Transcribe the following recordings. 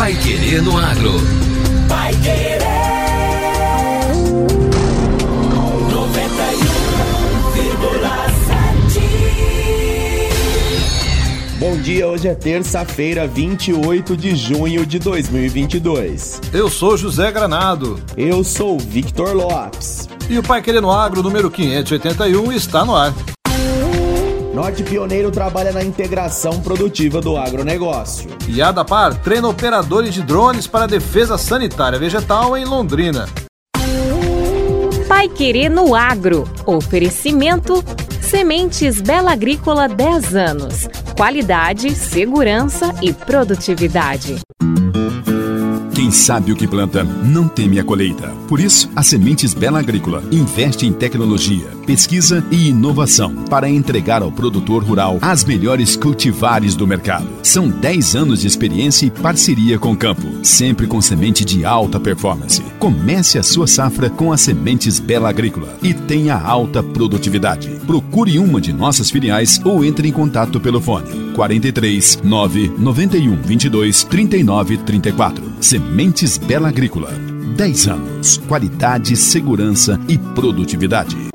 Pai Querer no Agro. Pai Querer. 91,7. Bom dia, hoje é terça-feira, 28 de junho de 2022. Eu sou José Granado. Eu sou Victor Lopes. E o Pai Querer no Agro número 581 está no ar. Norte Pioneiro trabalha na integração produtiva do agronegócio. E a Adapar treina operadores de drones para a defesa sanitária vegetal em Londrina. Pai Querer no Agro. Oferecimento Sementes Bela Agrícola 10 anos. Qualidade, segurança e produtividade. Quem sabe o que planta não teme a colheita. Por isso, a Sementes Bela Agrícola investe em tecnologia, pesquisa e inovação para entregar ao produtor rural as melhores cultivares do mercado. São 10 anos de experiência e parceria com o campo, sempre com semente de alta performance. Comece a sua safra com as Sementes Bela Agrícola e tenha alta produtividade. Procure uma de nossas filiais ou entre em contato pelo fone 43 9 91 22 39 34. Sementes Bela Agrícola. 10 anos. Qualidade, segurança e produtividade.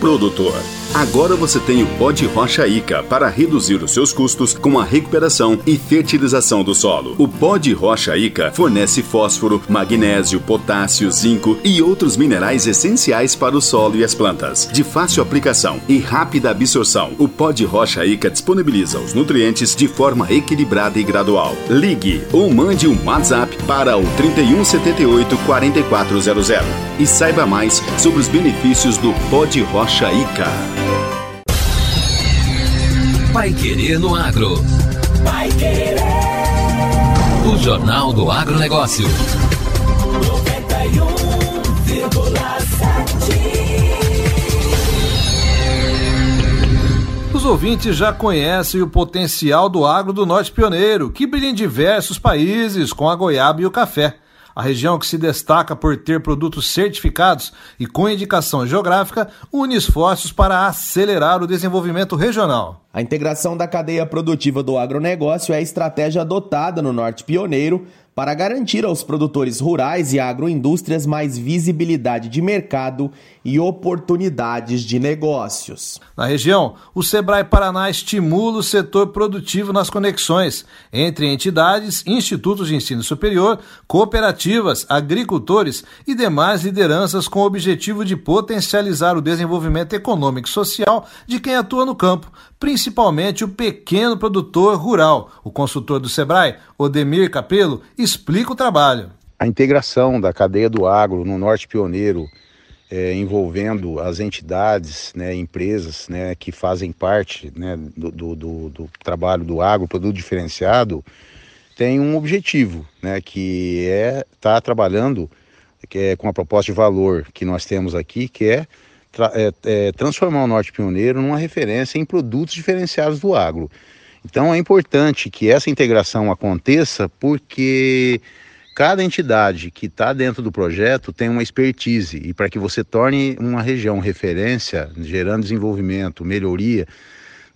Produtor. Agora você tem o pó de rocha Ica para reduzir os seus custos com a recuperação e fertilização do solo. O pó de rocha Ica fornece fósforo, magnésio, potássio, zinco e outros minerais essenciais para o solo e as plantas. De fácil aplicação e rápida absorção, o pó de rocha Ica disponibiliza os nutrientes de forma equilibrada e gradual. Ligue ou mande um WhatsApp para o 3178 4400 e saiba mais sobre os benefícios do pó de rocha Ica. Pai Querer no Agro. Pai Querer. O Jornal do Agronegócio. 91,7. Os ouvintes já conhecem o potencial do agro do Norte Pioneiro, que brilha em diversos países com a goiaba e o café. A região que se destaca por ter produtos certificados e com indicação geográfica une esforços para acelerar o desenvolvimento regional. A integração da cadeia produtiva do agronegócio é a estratégia adotada no Norte Pioneiro para garantir aos produtores rurais e agroindústrias mais visibilidade de mercado e oportunidades de negócios. Na região, o Sebrae Paraná estimula o setor produtivo nas conexões entre entidades, institutos de ensino superior, cooperativas, agricultores e demais lideranças com o objetivo de potencializar o desenvolvimento econômico e social de quem atua no campo, principalmente o pequeno produtor rural. O consultor do Sebrae, Odemir Capelo, explica o trabalho. A integração da cadeia do agro no Norte Pioneiro, é, envolvendo as entidades, né, empresas né, que fazem parte né, do, do, do, trabalho do agro, produto diferenciado, tem um objetivo, né, que é estar tá trabalhando é, com a proposta de valor que nós temos aqui, que é é, é, transformar o Norte Pioneiro numa referência em produtos diferenciados do agro. Então é importante que essa integração aconteça porque cada entidade que está dentro do projeto tem uma expertise e para que você torne uma região referência, gerando desenvolvimento, melhoria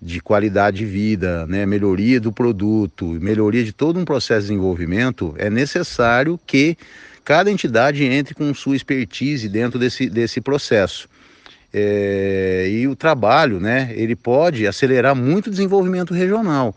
de qualidade de vida, né, melhoria do produto, melhoria de todo um processo de desenvolvimento, é necessário que cada entidade entre com sua expertise dentro desse, desse processo. É, e o trabalho, né, ele pode acelerar muito o desenvolvimento regional.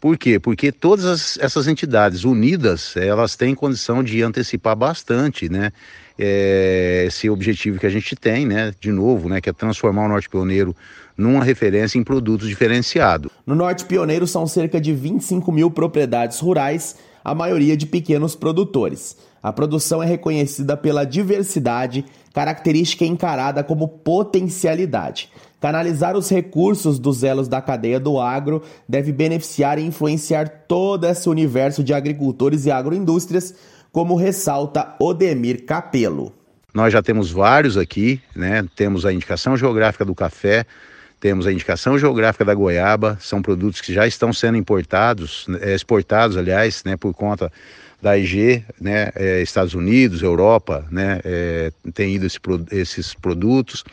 Por quê? Porque todas as, essas entidades unidas, elas têm condição de antecipar bastante, né, é, esse objetivo que a gente tem, né, de novo, né, que é transformar o Norte Pioneiro numa referência em produtos diferenciados. No Norte Pioneiro são cerca de 25 mil propriedades rurais, a maioria de pequenos produtores. A produção é reconhecida pela diversidade, característica encarada como potencialidade. Canalizar os recursos dos elos da cadeia do agro deve beneficiar e influenciar todo esse universo de agricultores e agroindústrias, como ressalta Odemir Capelo. Nós já temos vários aqui, né? Temos a indicação geográfica do café, temos a indicação geográfica da goiaba, são produtos que já estão sendo importados, eh, exportados, aliás, né, por conta da IG, né, é, Estados Unidos, Europa, né, é, tem ido esse, esses produtos.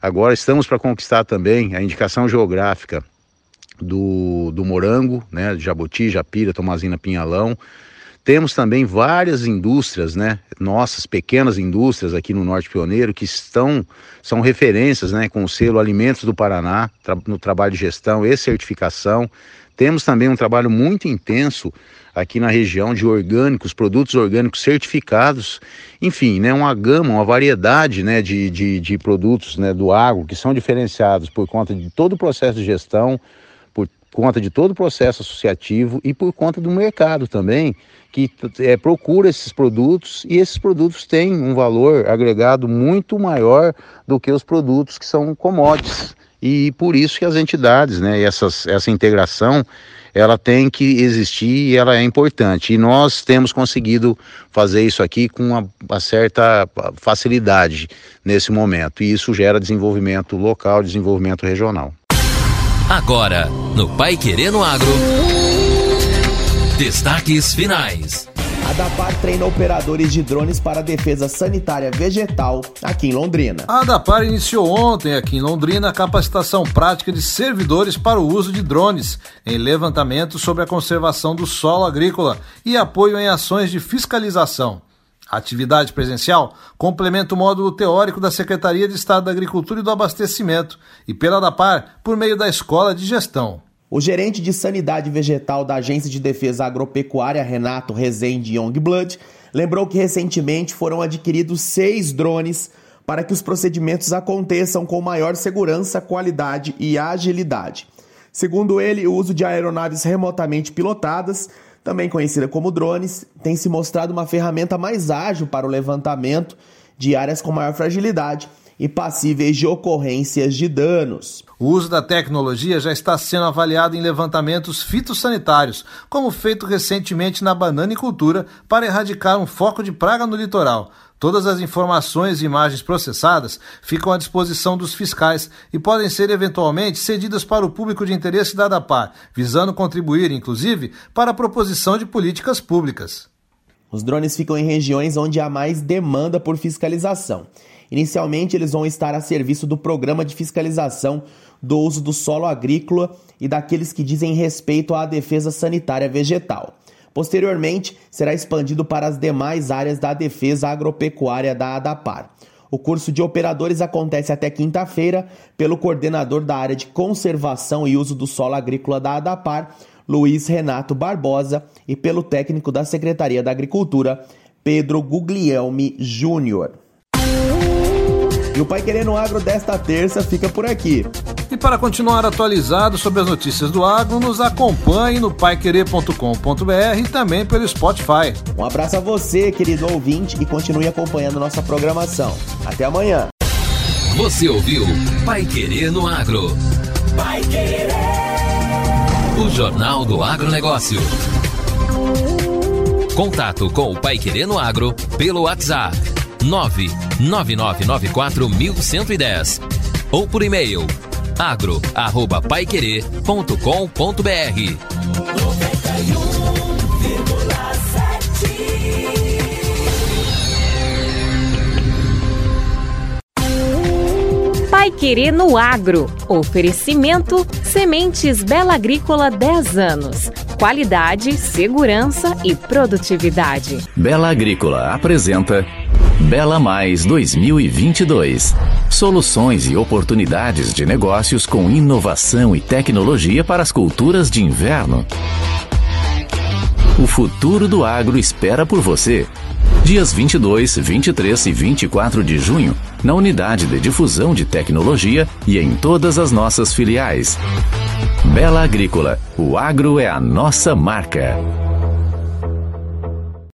Agora estamos para conquistar também a indicação geográfica do, do morango, né, Jaboti, Japira, Tomazina, Pinhalão. Temos também várias indústrias, né, nossas pequenas indústrias aqui no Norte Pioneiro que estão são referências, né, com o selo Alimentos do Paraná tra no trabalho de gestão e certificação. Temos também um trabalho muito intenso aqui na região de orgânicos, produtos orgânicos certificados, enfim, né, uma gama, uma variedade né, de, de, de produtos né, do agro que são diferenciados por conta de todo o processo de gestão, por conta de todo o processo associativo e por conta do mercado também, que é, procura esses produtos e esses produtos têm um valor agregado muito maior do que os produtos que são commodities. E por isso que as entidades, né, essas, essa integração, ela tem que existir e ela é importante. E nós temos conseguido fazer isso aqui com uma, uma certa facilidade nesse momento. E isso gera desenvolvimento local, desenvolvimento regional. Agora, no Pai Querendo Agro. Destaques finais. A DAPAR treina operadores de drones para a defesa sanitária vegetal aqui em Londrina. A DAPAR iniciou ontem aqui em Londrina a capacitação prática de servidores para o uso de drones em levantamento sobre a conservação do solo agrícola e apoio em ações de fiscalização. A atividade presencial complementa o módulo teórico da Secretaria de Estado da Agricultura e do Abastecimento e pela DAPAR por meio da Escola de Gestão. O gerente de Sanidade Vegetal da Agência de Defesa Agropecuária, Renato Rezende Youngblood, lembrou que recentemente foram adquiridos seis drones para que os procedimentos aconteçam com maior segurança, qualidade e agilidade. Segundo ele, o uso de aeronaves remotamente pilotadas, também conhecida como drones, tem se mostrado uma ferramenta mais ágil para o levantamento de áreas com maior fragilidade e passíveis de ocorrências de danos. O uso da tecnologia já está sendo avaliado em levantamentos fitossanitários, como feito recentemente na bananicultura para erradicar um foco de praga no litoral. Todas as informações e imagens processadas ficam à disposição dos fiscais e podem ser eventualmente cedidas para o público de interesse da ADAPAR, visando contribuir, inclusive, para a proposição de políticas públicas. Os drones ficam em regiões onde há mais demanda por fiscalização. Inicialmente, eles vão estar a serviço do programa de fiscalização do uso do solo agrícola e daqueles que dizem respeito à defesa sanitária vegetal. Posteriormente, será expandido para as demais áreas da defesa agropecuária da ADAPAR. O curso de operadores acontece até quinta-feira pelo coordenador da área de conservação e uso do solo agrícola da ADAPAR, Luiz Renato Barbosa, e pelo técnico da Secretaria da Agricultura, Pedro Guglielmi Júnior. E o Pai Querendo Agro desta terça fica por aqui. E para continuar atualizado sobre as notícias do agro, nos acompanhe no paiquerer.com.br e também pelo Spotify. Um abraço a você, querido ouvinte, e continue acompanhando nossa programação. Até amanhã. Você ouviu Pai Querer no Agro. Pai Querer. O Jornal do Agronegócio. Contato com o Pai Querer no Agro pelo WhatsApp 999941110 ou por e-mail agro@paiquerer.com.br. Pai Querer no Agro. Oferecimento Sementes Bela Agrícola 10 anos. Qualidade, segurança e produtividade. Bela Agrícola apresenta Bela Mais 2022. Soluções e oportunidades de negócios com inovação e tecnologia para as culturas de inverno. O futuro do agro espera por você. Dias 22, 23 e 24 de junho, na Unidade de Difusão de Tecnologia e em todas as nossas filiais. Bela Agrícola, o agro é a nossa marca.